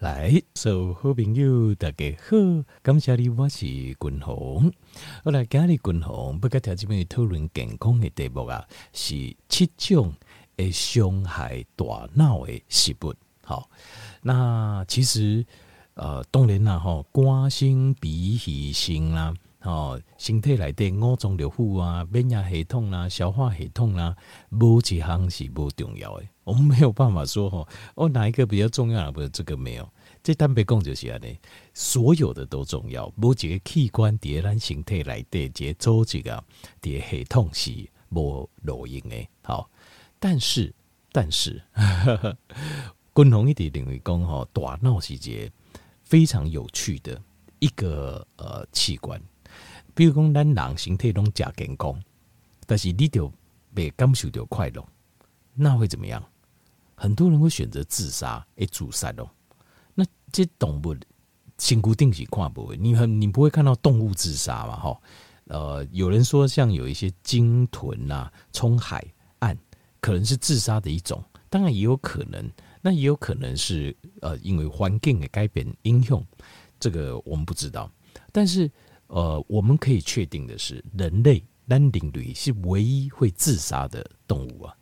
来，所有好朋友大家好，感谢你，我是君鸿。我来今日君鸿不跟条这边讨论健康的题目啊，是七种会伤害大脑的食物。好，那其实呃，当然啦，吼，肝肾脾肺肾啦，哦，身体内底五脏六腑啊，免疫系统啦，消化系统啦，无一项是不重要的。我们没有办法说吼，哦，哪一个比较重要？不是这个没有，这单别讲就是安尼，所有的都重要。无一个器官伫咱身体内底，这组织啊，伫系统是无路用的。好，但是但是，均衡一点认为讲吼，大脑是一个非常有趣的一个呃器官。比如讲，咱人身体拢假健康，但是你就未感受到快乐，那会怎么样？很多人会选择自杀，诶，自杀哦。那这动物辛苦定是看不会，你很你不会看到动物自杀嘛？哈，呃，有人说像有一些鲸豚啊，冲海岸，可能是自杀的一种，当然也有可能，那也有可能是呃，因为环境的改变影响，这个我们不知道。但是呃，我们可以确定的是，人类单领驴是唯一会自杀的动物啊，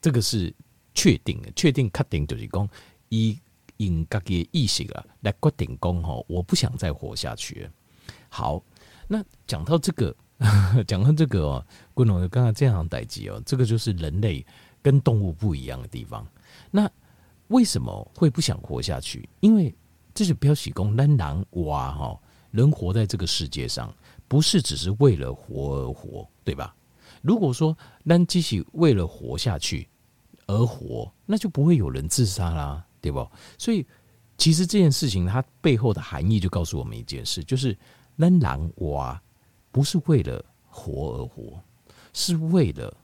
这个是。确定，确定，确定就是讲，以用自己的意识啊来决定讲吼，我不想再活下去。好，那讲到这个，讲到这个哦，观众刚刚这样代志哦，这个就是人类跟动物不一样的地方。那为什么会不想活下去？因为这是表示讲，咱人哇哈，人活在这个世界上，不是只是为了活而活，对吧？如果说咱只是为了活下去。而活，那就不会有人自杀啦，对不？所以，其实这件事情它背后的含义就告诉我们一件事，就是人狼哇，不是为了活而活，是为了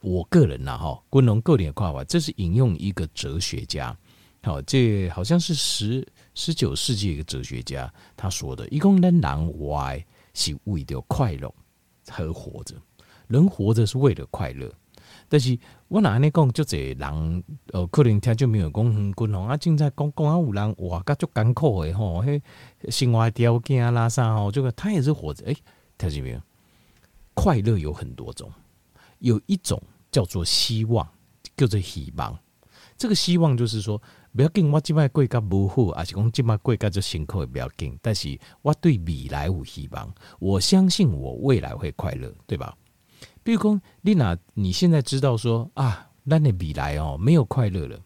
我个人呐哈，观众个人的看法，这是引用一个哲学家，好，这好像是十十九世纪一个哲学家他说的，一共人狼哇是为了快乐而活着，人活着是为了快乐。但是我哪安尼讲，就这人呃，可能听就没有讲均衡啊。正在讲讲啊，有人哇，噶足艰苦的吼，迄，生活条件啦啥吼，这个他也是活着。哎、欸，听见没有？快乐有很多种，有一种叫做希望，叫做希望。这个希望就是说，不要紧，我今麦过甲不好，还是讲今麦过甲就辛苦也不要紧。但是我对未来有希望，我相信我未来会快乐，对吧？比如说，丽娜，你现在知道说啊，那你比来哦，没有快乐了，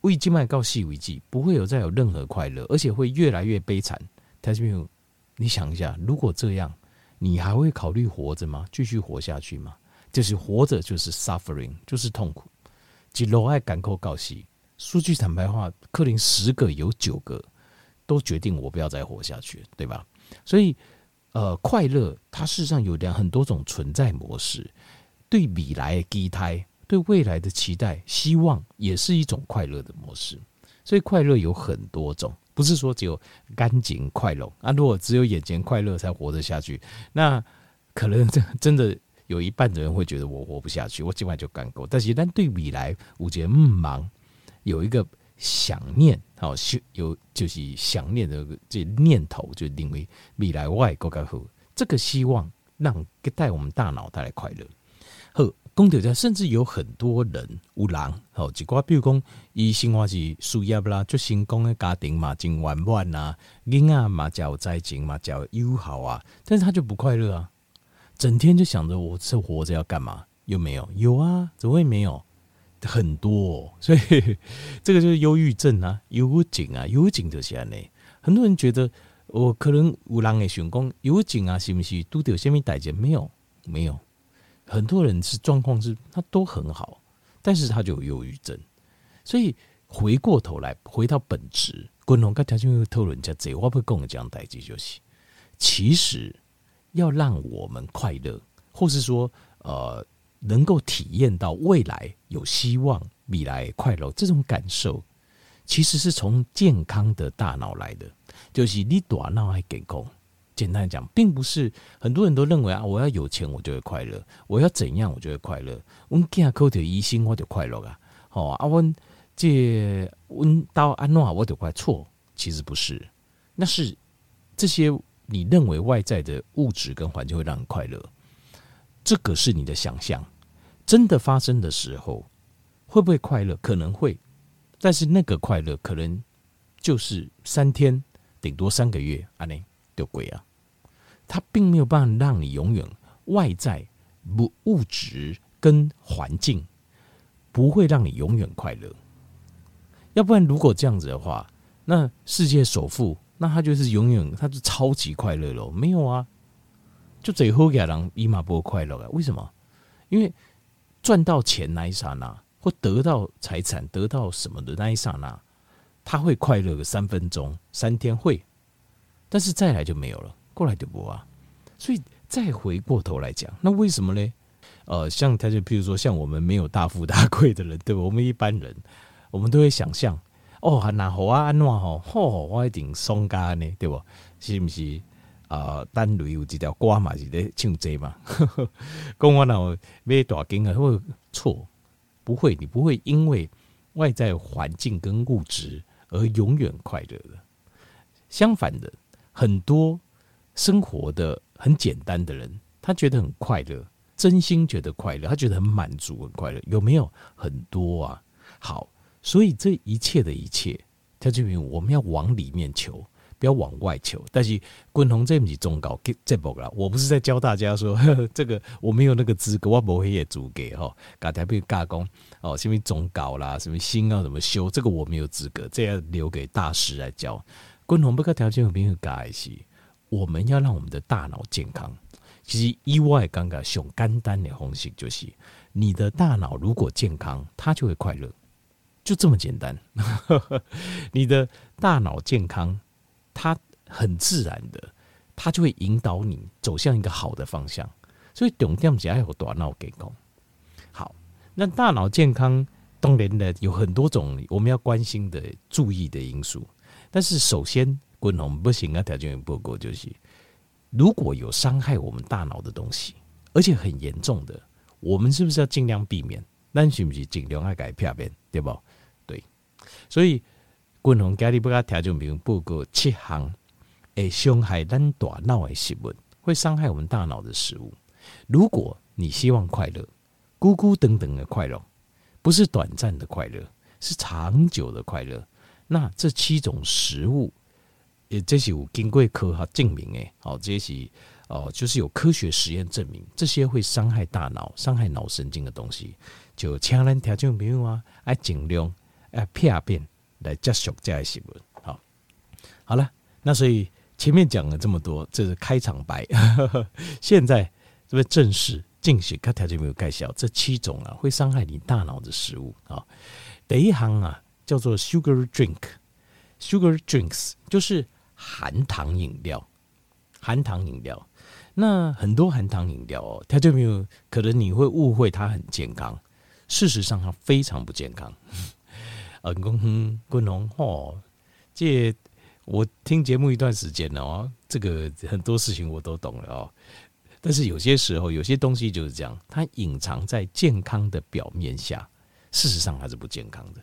为静脉告细为剂，不会有再有任何快乐，而且会越来越悲惨。他是没有，你想一下，如果这样，你还会考虑活着吗？继续活下去吗？就是活着就是 suffering，就是痛苦。几楼爱赶口告细，说句坦白话，克林十个有九个都决定我不要再活下去，对吧？所以。呃，快乐它事实上有两很多种存在模式，对未来的期待，对未来的期待、希望，也是一种快乐的模式。所以快乐有很多种，不是说只有干净快乐啊。如果只有眼前快乐才活得下去，那可能真真的有一半的人会觉得我活不下去，我今晚就干够。但是，但对未来，我觉得嗯忙有一个。想念，好，有就是想念的这念头，就认为未来外国更好。这个希望让带我们大脑带来快乐。好，公调家甚至有很多人有人，好，几挂，比如讲，伊生活是事业啦，就成功的家庭嘛，真圆满啊，囡仔嘛，叫在情嘛，有友好啊，但是他就不快乐啊，整天就想着我这活着要干嘛？有没有？有啊，怎么会没有？很多，所以 这个就是忧郁症啊，忧郁啊，忧郁就是这样。很多人觉得我可能有人会想讲忧郁啊，是不是都有什么代价？没有，没有。很多人是状况是他都很好，但是他就有忧郁症。所以回过头来，回到本质，共同跟条件会讨论家这，我不会跟我讲代际就是，其实要让我们快乐，或是说呃。能够体验到未来有希望、未来快乐这种感受，其实是从健康的大脑来的。就是你大脑还健康。简单讲，并不是很多人都认为啊，我要有钱我就会快乐，我要怎样我就会快乐。我见口条医生我就快乐啊，好啊，我这我到安诺我就快错，其实不是，那是这些你认为外在的物质跟环境会让你快乐，这个是你的想象。真的发生的时候，会不会快乐？可能会，但是那个快乐可能就是三天，顶多三个月，啊，那就鬼啊！它并没有办法让你永远外在不物质跟环境不会让你永远快乐。要不然，如果这样子的话，那世界首富，那他就是永远，他就超级快乐了。没有啊，就最后给人伊玛波快乐啊？为什么？因为赚到钱那一刹那，或得到财产、得到什么的那一刹那，他会快乐个三分钟、三天会，但是再来就没有了，过来就不啊。所以再回过头来讲，那为什么呢？呃，像他就比如说像我们没有大富大贵的人，对吧？我们一般人。我们都会想象，哦，那好啊，安诺吼，吼，我一定松嘎呢，对不？是不是啊？单旅有几条瓜嘛，是在唱这嘛？讲我那买大金啊，会错？不会，你不会因为外在环境跟物质而永远快乐的。相反的，很多生活的很简单的人，他觉得很快乐，真心觉得快乐，他觉得很满足，很快乐，有没有？很多啊。好。所以这一切的一切，它就因为我们要往里面求，不要往外求。但是滚同这不是忠告这不啦，我不是在教大家说呵呵 这个我没有那个资格，我不会也租给哈。刚才被加工哦，什么忠告啦，什么心要怎么修，这个我没有资格，这要留给大师来教。滚同不可条件有没有改系？我们要让我们的大脑健康。其实意外刚刚想简单的方式就是，你的大脑如果健康，它就会快乐。就这么简单，你的大脑健康，它很自然的，它就会引导你走向一个好的方向。所以懂这样子要有大脑健康。好，那大脑健康当然呢有很多种我们要关心的、注意的因素。但是首先，滚红不行啊，条件不够，就是如果有伤害我们大脑的东西，而且很严重的，我们是不是要尽量避免？那是不是尽量要改变，对不？对所以，滚红家里不加条件比如报告七项会伤害咱大脑的食物，会伤害我们大脑的食物。如果你希望快乐，孤孤单单的快乐，不是短暂的快乐，是长久的快乐，那这七种食物，也这是有经过科学证明诶。好，这是哦，就是有科学实验证明，这些会伤害大脑、伤害脑神经的东西，就请咱条件比如啊，爱尽量。哎，片片来接触这些新闻。好，好了，那所以前面讲了这么多，这是开场白。现在这边正式进行，看条件没有介绍这七种啊，会伤害你大脑的食物啊。第一行啊，叫做 sugar drink，sugar drinks 就是含糖饮料，含糖饮料。那很多含糖饮料哦，它就没有可能你会误会它很健康，事实上它非常不健康。嗯，公滚龙哦，这我听节目一段时间了哦，这个很多事情我都懂了哦。但是有些时候，有些东西就是这样，它隐藏在健康的表面下，事实上还是不健康的。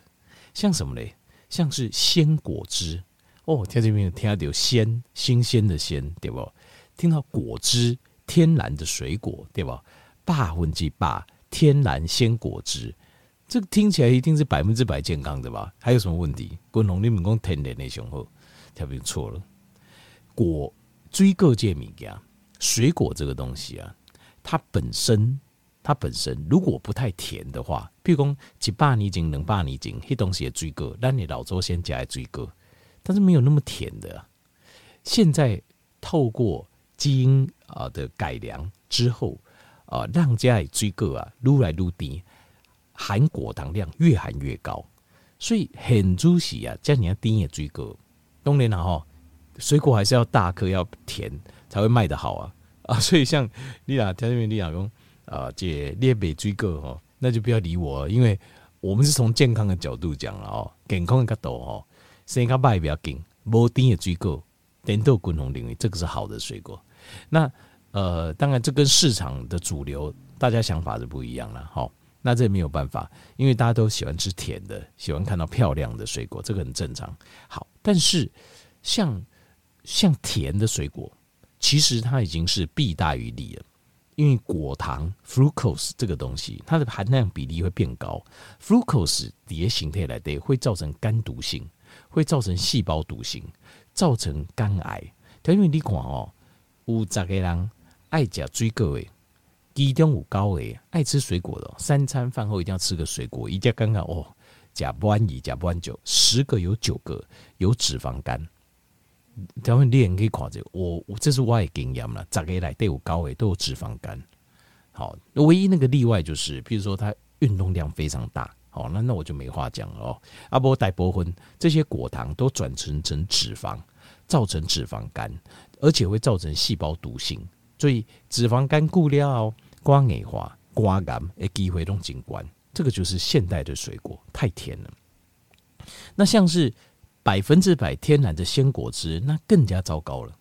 像什么嘞？像是鲜果汁哦，听这边听到有鲜，新鲜的鲜，对不？听到果汁，天然的水果，对吧？百分之百天然鲜果汁。这个听起来一定是百分之百健康的吧？还有什么问题？滚龙你们讲天然的雄厚，特别错了。果水果这物件，水果这个东西啊，它本身它本身如果不太甜的话，譬如讲一百年前、两百年前，那东西的水果，那你老周先加的水果，但是没有那么甜的啊。现在透过基因啊的改良之后啊，让家的水果啊撸来愈甜。含果糖量越含越高，所以很主席啊，叫你要低也追高。当然了哈，水果还是要大颗要甜才会卖得好啊啊！所以像你俩条件你俩讲啊，这列北追高哈，那就不要理我，因为我们是从健康的角度讲了哦，健康的角度哦，生卡卖不要紧，无低也追高，甜豆滚红领域这个是好的水果。那呃，当然这跟市场的主流大家想法是不一样了哈。那这没有办法，因为大家都喜欢吃甜的，喜欢看到漂亮的水果，这个很正常。好，但是像像甜的水果，其实它已经是弊大于利了，因为果糖 （fructose） 这个东西，它的含量比例会变高。fructose 底下形态来的会造成肝毒性，会造成细胞毒性，造成肝癌。因为你看哦，有十个人爱吃水果的。低中有高诶，爱吃水果的，三餐饭后一定要吃个水果。一家刚刚哦，甲不安乙，甲不安九，十个有九个有脂肪肝。他们练可以夸着我，我这是我的经验了。十个来都有高诶，都有脂肪肝。好，唯一那个例外就是，比如说他运动量非常大，好，那那我就没话讲了哦。阿波带波昏这些果糖都转成成脂肪，造成脂肪肝，而且会造成细胞毒性。所以脂肪肝固料、肝硬化、肝癌的机会都景观，这个就是现代的水果太甜了。那像是百分之百天然的鲜果汁，那更加糟糕了。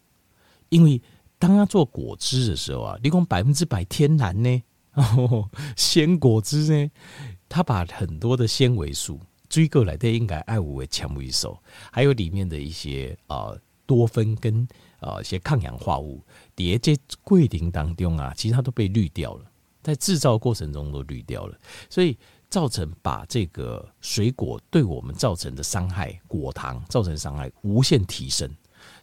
因为当他做果汁的时候啊，你讲百分之百天然呢，鲜果汁呢，他把很多的纤维素追过来，的应该爱五为纤维素，还有里面的一些啊、多酚跟。啊，一些抗氧化物叠在桂林当中啊，其实它都被滤掉了，在制造过程中都滤掉了，所以造成把这个水果对我们造成的伤害，果糖造成伤害无限提升，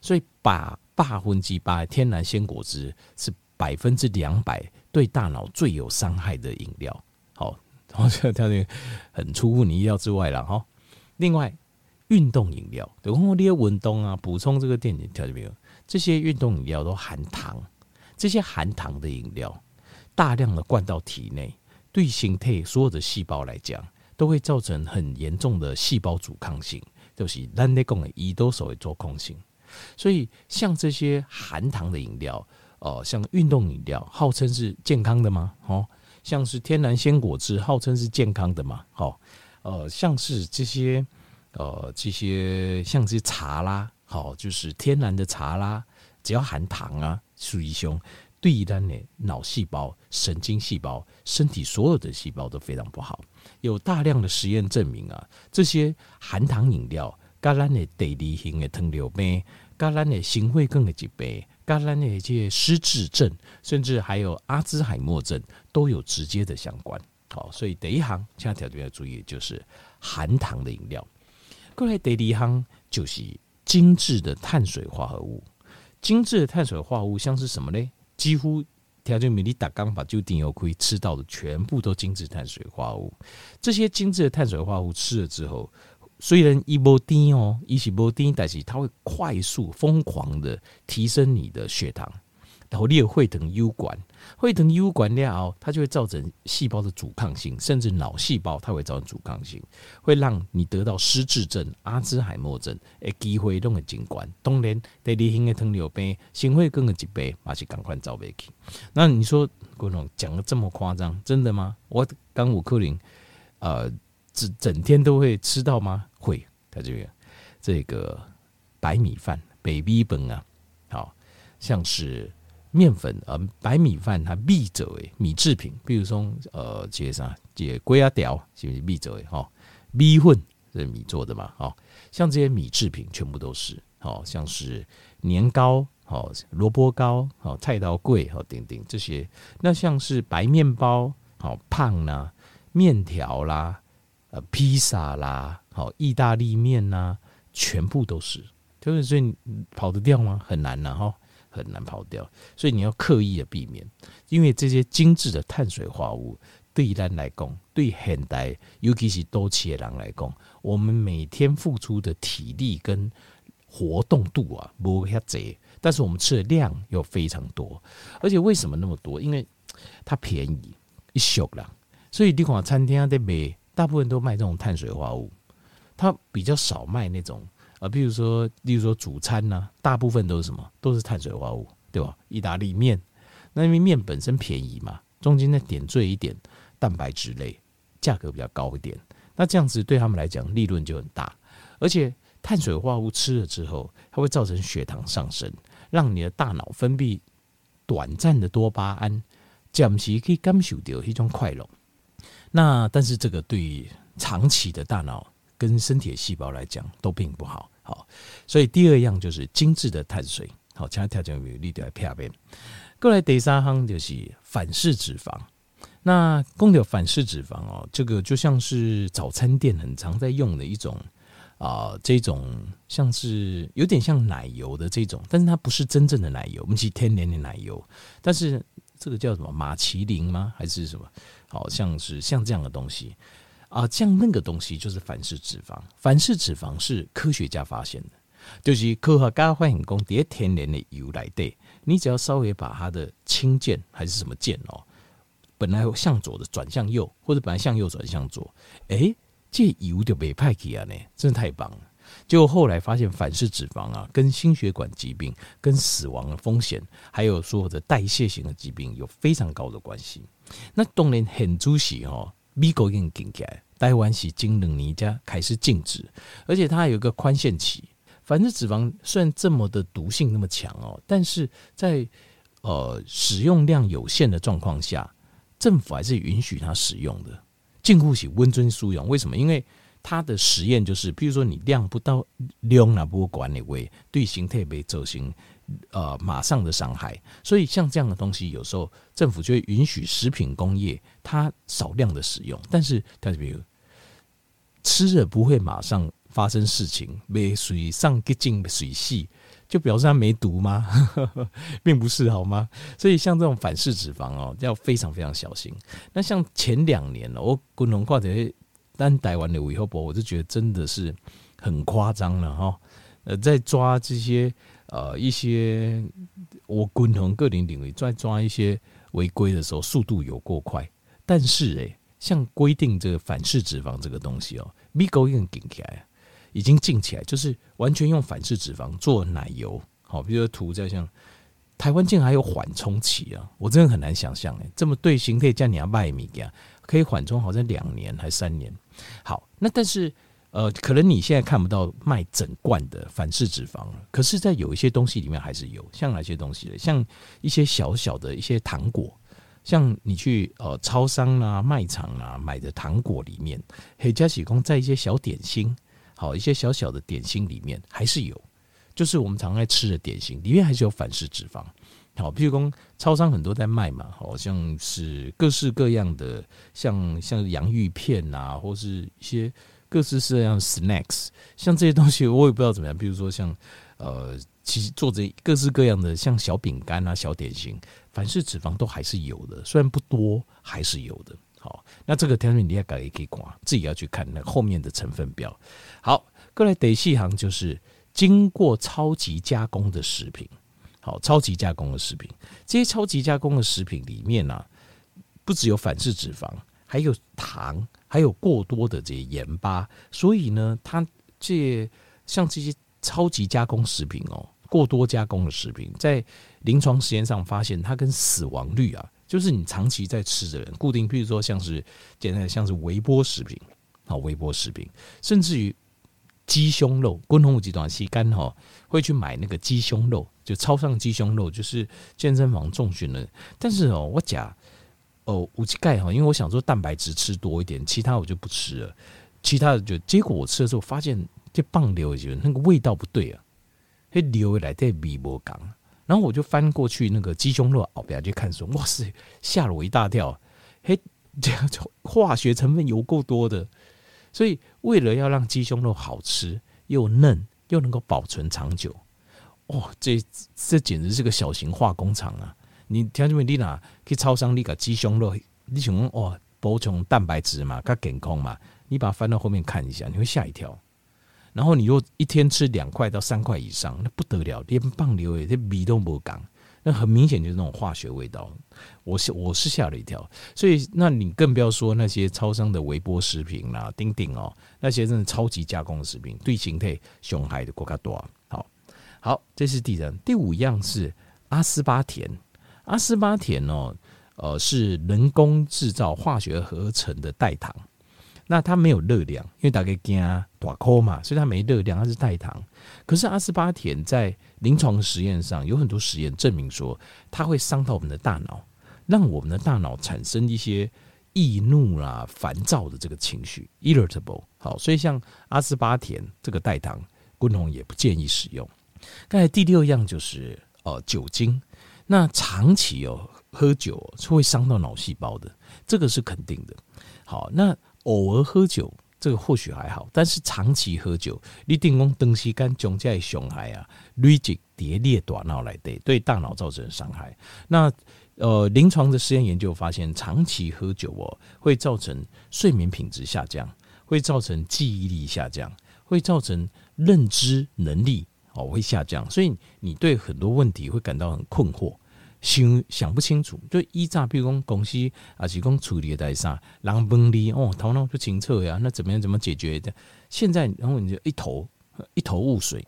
所以把八分之八天然鲜果汁是百分之两百对大脑最有伤害的饮料。好，好像条件很出乎你意料之外了哈。另外，运动饮料，等我这些运动啊，补充这个电解条件没有？这些运动饮料都含糖，这些含糖的饮料大量的灌到体内，对形态所有的细胞来讲，都会造成很严重的细胞阻抗性，就是咱咧讲的胰岛素的阻抗性。所以，像这些含糖的饮料，哦、呃，像运动饮料，号称是健康的吗？哦，像是天然鲜果汁，号称是健康的吗？哦，呃，像是这些，呃，这些像这些茶啦。好，就是天然的茶啦，只要含糖啊，属于胸对咱的脑细胞、神经细胞、身体所有的细胞都非常不好。有大量的实验证明啊，这些含糖饮料，甲咱的第二型的糖尿病，甲咱的心血管的疾病，甲咱的一些失智症，甚至还有阿兹海默症，都有直接的相关。好，所以第一行现在条件要注意，就是含糖的饮料。过来第二行就是。精致的碳水化合物，精致的碳水化合物像是什么呢？几乎条件米粒打钢把就顶油可以吃到的，全部都精致碳水化合物。这些精致的碳水化合物吃了之后，虽然一波低哦，一起波低，但是它会快速疯狂的提升你的血糖。然后你有会疼优管，会疼优管了，它就会造成细胞的阻抗性，甚至脑细胞它会造成阻抗性，会让你得到失智症、阿兹海默症的机会都很警官。当然，第二型的糖尿病、心血管的疾病，还是赶快找回去。那你说，郭总讲的这么夸张，真的吗？我刚五克林，呃，整整天都会吃到吗？会，他这个这个白米饭、baby 本啊，好像是。面粉，呃，白米饭它米做的米制品，比如说，呃，这些啥，这些粿仔条是不是米做的？哈，米粉是米做的嘛？哈，像这些米制品全部都是，好像是年糕，好萝卜糕，好菜头粿，好等等这些。那像是白面包，好胖啦，面条啦，呃，披萨啦，好意大利面呐，全部都是。就是所以跑得掉吗？很难呐，哈。很难跑掉，所以你要刻意的避免，因为这些精致的碳水化合物对咱来讲，对现代尤其是多企的人来讲，我们每天付出的体力跟活动度啊，不会这，但是我们吃的量又非常多，而且为什么那么多？因为它便宜，一宿了，所以你看餐厅在卖，大部分都卖这种碳水化合物，它比较少卖那种。啊，比如说，例如说主餐呢、大部分都是什么？都是碳水化合物，对吧？意大利面，那因为面本身便宜嘛，中间再点缀一点蛋白质类，价格比较高一点。那这样子对他们来讲利润就很大。而且碳水化合物吃了之后，它会造成血糖上升，让你的大脑分泌短暂的多巴胺，暂时可以感受到一种快乐。那但是这个对于长期的大脑跟身体的细胞来讲都并不好。好，所以第二样就是精致的碳水。好，其他条件有利的来片边。过来第三行就是反式脂肪。那讲到反式脂肪哦，这个就像是早餐店很常在用的一种啊、呃，这种像是有点像奶油的这种，但是它不是真正的奶油，我们是天然的奶油。但是这个叫什么马麒麟吗？还是什么？好像是像这样的东西啊，像那个东西就是反式脂肪。反式脂肪是科学家发现的，就是科学家发现讲，这天然的油来对，你只要稍微把它的氢键还是什么键哦。本来向左的转向右，或者本来向右转向左，哎，这油就被派起啊呢，真的太棒了。结果后来发现反式脂肪啊，跟心血管疾病、跟死亡的风险，还有所有的代谢型的疾病有非常高的关系。那当然很主席哦，美国已经禁起来，台湾是近两年才开始禁止，而且它还有一个宽限期。反式脂肪虽然这么的毒性那么强哦，但是在呃使用量有限的状况下。政府还是允许它使用的，禁锢起温尊疏用。为什么？因为它的实验就是，譬如说你量不到量那不管你会对形态被造成呃马上的伤害。所以像这样的东西，有时候政府就会允许食品工业它少量的使用，但是它比如吃了不会马上发生事情，没水上个进水系。就表示它没毒吗？并不是，好吗？所以像这种反式脂肪哦，要非常非常小心。那像前两年我共同跨者单台湾的韦后博，我就觉得真的是很夸张了哈。呃，在抓这些呃一些我共同个人领域在抓一些违规的时候，速度有过快。但是诶，像规定这个反式脂肪这个东西哦，米狗已经顶起来。已经禁起来，就是完全用反式脂肪做奶油，好，比如说涂在像台湾竟然还有缓冲期啊，我真的很难想象哎，这么对型可以叫你要卖米呀，可以缓冲好像两年还三年。好，那但是呃，可能你现在看不到卖整罐的反式脂肪，可是，在有一些东西里面还是有，像哪些东西呢？像一些小小的一些糖果，像你去呃超商啊、卖场啊买的糖果里面，黑加喜工在一些小点心。好，一些小小的点心里面还是有，就是我们常爱吃的点心里面还是有反式脂肪。好，譬如说超商很多在卖嘛，好像是各式各样的，像像洋芋片啊，或是一些各式各样 snacks，像这些东西我也不知道怎么样。比如说像呃，其实做着各式各样的像小饼干啊、小点心，反式脂肪都还是有的，虽然不多，还是有的。好，那这个条件你也可以可以管，自己要去看那后面的成分表。好，过来第四行就是经过超级加工的食品。好，超级加工的食品，这些超级加工的食品里面呢、不只有反式脂肪，还有糖，还有过多的这些盐巴。所以呢，它这像这些超级加工食品哦，过多加工的食品，在临床实验上发现，它跟死亡率啊。就是你长期在吃的人，固定，譬如说像是简单的像是微波食品，好，微波食品，甚至于鸡胸肉，共同五集团西干哈会去买那个鸡胸肉，就超上鸡胸肉，就是健身房重训的。但是哦，我讲哦五鸡钙哈，因为我想说蛋白质吃多一点，其他我就不吃了。其他的就结果我吃的时候发现，这棒流就那个味道不对啊，那流来在米波港。然后我就翻过去那个鸡胸肉哦，不要去看说，哇塞，吓了我一大跳，嘿，这样化学成分油够多的，所以为了要让鸡胸肉好吃又嫩又能够保存长久，哦，这这简直是个小型化工厂啊！你听见没？你哪去超商你个鸡胸肉，你想哦，补充蛋白质嘛，较健康嘛，你把它翻到后面看一下，你会吓一跳。然后你若一天吃两块到三块以上，那不得了，连棒流诶，这米都不讲，那很明显就是那种化学味道。我是我是吓了一跳，所以那你更不要说那些超商的微波食品啦、叮叮哦，那些真的超级加工食品，对形态伤害的更加多。好，好，这是第三，第五样是阿斯巴甜。阿斯巴甜哦，呃，是人工制造化学合成的代糖。那它没有热量，因为大概惊大颗嘛，所以它没热量，它是代糖。可是阿斯巴甜在临床实验上有很多实验证明说，它会伤到我们的大脑，让我们的大脑产生一些易怒啦、烦躁的这个情绪，irritable。好，所以像阿斯巴甜这个代糖，滚红也不建议使用。刚才第六样就是呃酒精，那长期哦喝酒是会伤到脑细胞的，这个是肯定的。好，那偶尔喝酒。这个或许还好，但是长期喝酒，你定讲长时间总在伤害啊，累积叠列大脑来对对大脑造成伤害。那呃，临床的实验研究发现，长期喝酒哦，会造成睡眠品质下降，会造成记忆力下降，会造成认知能力哦会下降，所以你对很多问题会感到很困惑。想想不清楚，就依照比如讲公司啊，是讲处理的代啥，人分离哦，头脑不清澈呀，那怎么样怎么解决的？现在然后你就一头一头雾水，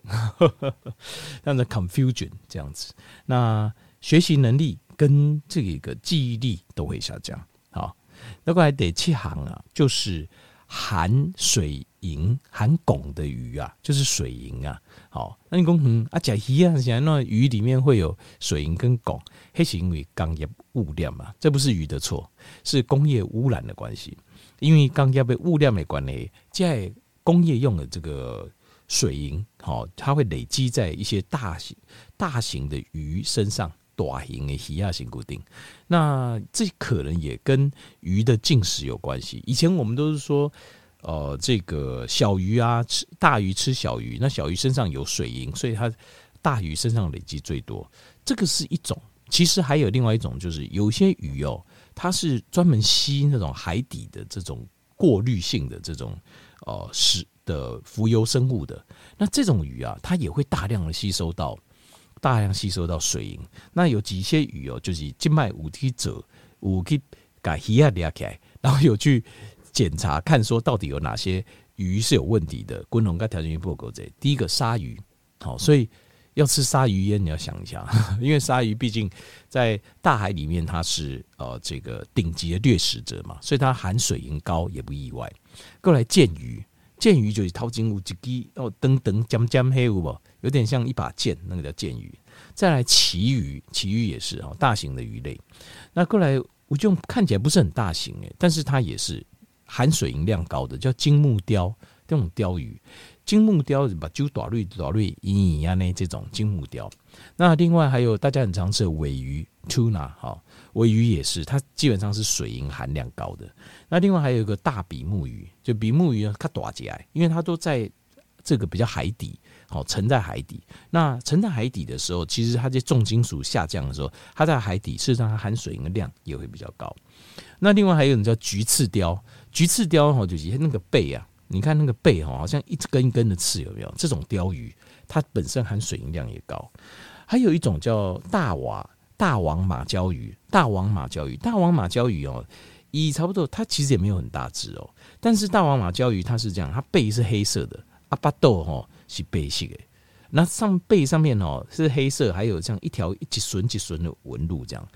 这样的 confusion 这样子，那学习能力跟这个记忆力都会下降。好，那过来第七行啊，就是含水银、含汞的鱼啊，就是水银啊。好，那你讲嗯啊，甲鱼啊，现在那鱼里面会有水银跟汞。黑是因为工业污染嘛，这不是鱼的错，是工业污染的关系。因为工业被污染没关系，在工业用的这个水银，好，它会累积在一些大型大型的鱼身上，大型的鱼啊，型固定。那这可能也跟鱼的进食有关系。以前我们都是说，呃，这个小鱼啊吃大鱼吃小鱼，那小鱼身上有水银，所以它大鱼身上累积最多。这个是一种。其实还有另外一种，就是有些鱼哦，它是专门吸那种海底的这种过滤性的这种呃是的浮游生物的。那这种鱼啊，它也会大量的吸收到大量吸收到水银。那有几些鱼哦，就是静脉五 T 者五 T 改鱼啊裂开，然后有去检查看说到底有哪些鱼是有问题的。滚龙跟条件不够这，第一个鲨鱼，好，所以。要吃鲨鱼烟，你要想一下，因为鲨鱼毕竟在大海里面，它是呃这个顶级的掠食者嘛，所以它含水银高也不意外。过来剑鱼，剑鱼就是掏金乌鸡鸡哦，噔噔尖尖黑乌不，有点像一把剑，那个叫剑鱼。再来旗鱼，旗鱼也是哦，大型的鱼类。那过来我就看起来不是很大型诶，但是它也是含水银量高的，叫金目鯛这种鯛鱼。金目鯛把酒大绿大绿一样呢，这种金目鯛。那另外还有大家很常吃的鮪鱼 tuna 哈，鮪鱼也是，它基本上是水银含量高的。那另外还有一个大比目鱼，就比目鱼它大起来，因为它都在这个比较海底，好沉在海底。那沉在海底的时候，其实它这重金属下降的时候，它在海底事实上它含水银的量也会比较高。那另外还有一种叫菊刺鯛，菊刺鯛哈就是那个背啊。你看那个背哈，好像一根一根的刺，有没有？这种鲷鱼，它本身含水银量也高。还有一种叫大瓦大王马鲛鱼，大王马鲛鱼，大王马鲛鱼哦，一差不多，它其实也没有很大只哦。但是大王马鲛鱼它是这样，它背是黑色的，阿巴豆吼是白色的，那上背上面吼是黑色，还有这样一条一几笋几笋的纹路这样。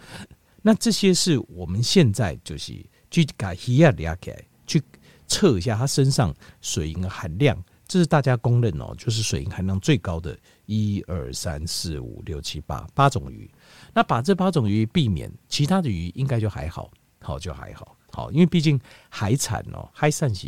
那这些是我们现在就是去改一下了解去。测一下它身上水银含量，这是大家公认哦，就是水银含量最高的一二三四五六七八八种鱼。那把这八种鱼避免，其他的鱼应该就还好，好就还好，好，因为毕竟海产哦，海产是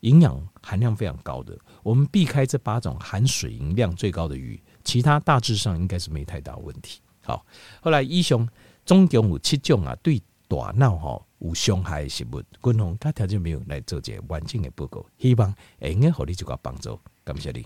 营养含量非常高的。我们避开这八种含水银量最高的鱼，其他大致上应该是没太大问题。好，后来以上总共有七种啊，对大脑哈。有伤害的食物，军方他条件没有来做这个完整的报告，希望会用给你这个帮助，感谢你。